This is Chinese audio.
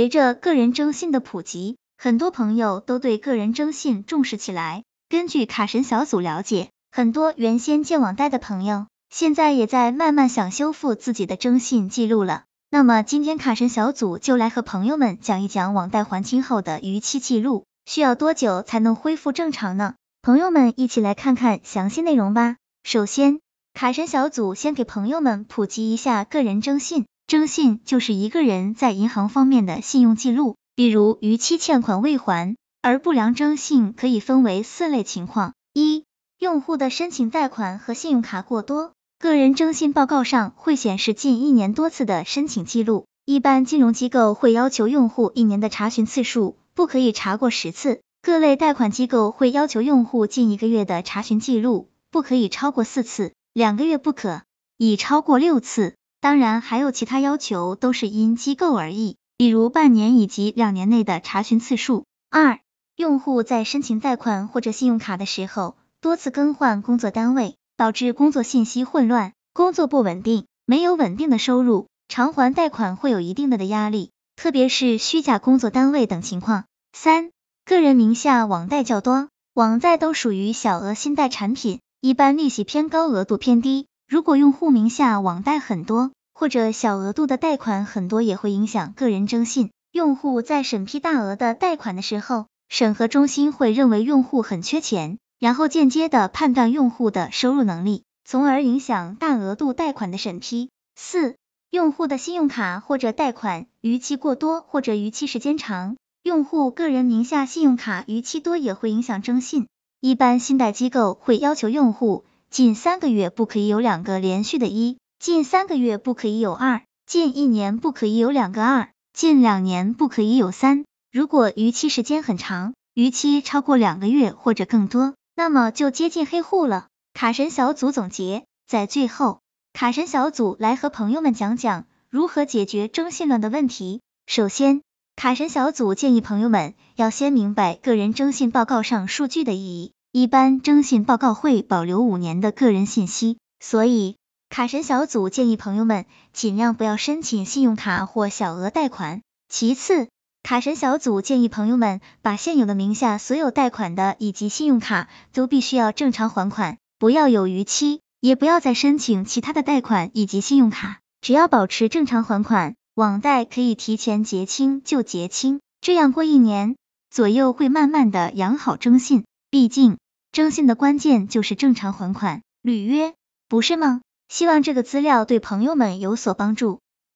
随着个人征信的普及，很多朋友都对个人征信重视起来。根据卡神小组了解，很多原先借网贷的朋友，现在也在慢慢想修复自己的征信记录了。那么今天卡神小组就来和朋友们讲一讲网贷还清后的逾期记录，需要多久才能恢复正常呢？朋友们一起来看看详细内容吧。首先，卡神小组先给朋友们普及一下个人征信。征信就是一个人在银行方面的信用记录，比如逾期欠款未还。而不良征信可以分为四类情况：一、用户的申请贷款和信用卡过多，个人征信报告上会显示近一年多次的申请记录，一般金融机构会要求用户一年的查询次数不可以查过十次，各类贷款机构会要求用户近一个月的查询记录不可以超过四次，两个月不可以超过六次。当然，还有其他要求，都是因机构而异，比如半年以及两年内的查询次数。二、用户在申请贷款或者信用卡的时候，多次更换工作单位，导致工作信息混乱，工作不稳定，没有稳定的收入，偿还贷款会有一定的的压力，特别是虚假工作单位等情况。三、个人名下网贷较多，网贷都属于小额信贷产品，一般利息偏高，额度偏低。如果用户名下网贷很多，或者小额度的贷款很多，也会影响个人征信。用户在审批大额的贷款的时候，审核中心会认为用户很缺钱，然后间接的判断用户的收入能力，从而影响大额度贷款的审批。四、用户的信用卡或者贷款逾期过多或者逾期时间长，用户个人名下信用卡逾期多也会影响征信。一般信贷机构会要求用户。近三个月不可以有两个连续的一，近三个月不可以有二，近一年不可以有两个二，近两年不可以有三。如果逾期时间很长，逾期超过两个月或者更多，那么就接近黑户了。卡神小组总结，在最后，卡神小组来和朋友们讲讲如何解决征信乱的问题。首先，卡神小组建议朋友们要先明白个人征信报告上数据的意义。一般征信报告会保留五年的个人信息，所以卡神小组建议朋友们尽量不要申请信用卡或小额贷款。其次，卡神小组建议朋友们把现有的名下所有贷款的以及信用卡都必须要正常还款，不要有逾期，也不要再申请其他的贷款以及信用卡。只要保持正常还款，网贷可以提前结清就结清，这样过一年左右会慢慢的养好征信。毕竟，征信的关键就是正常还款、履约，不是吗？希望这个资料对朋友们有所帮助。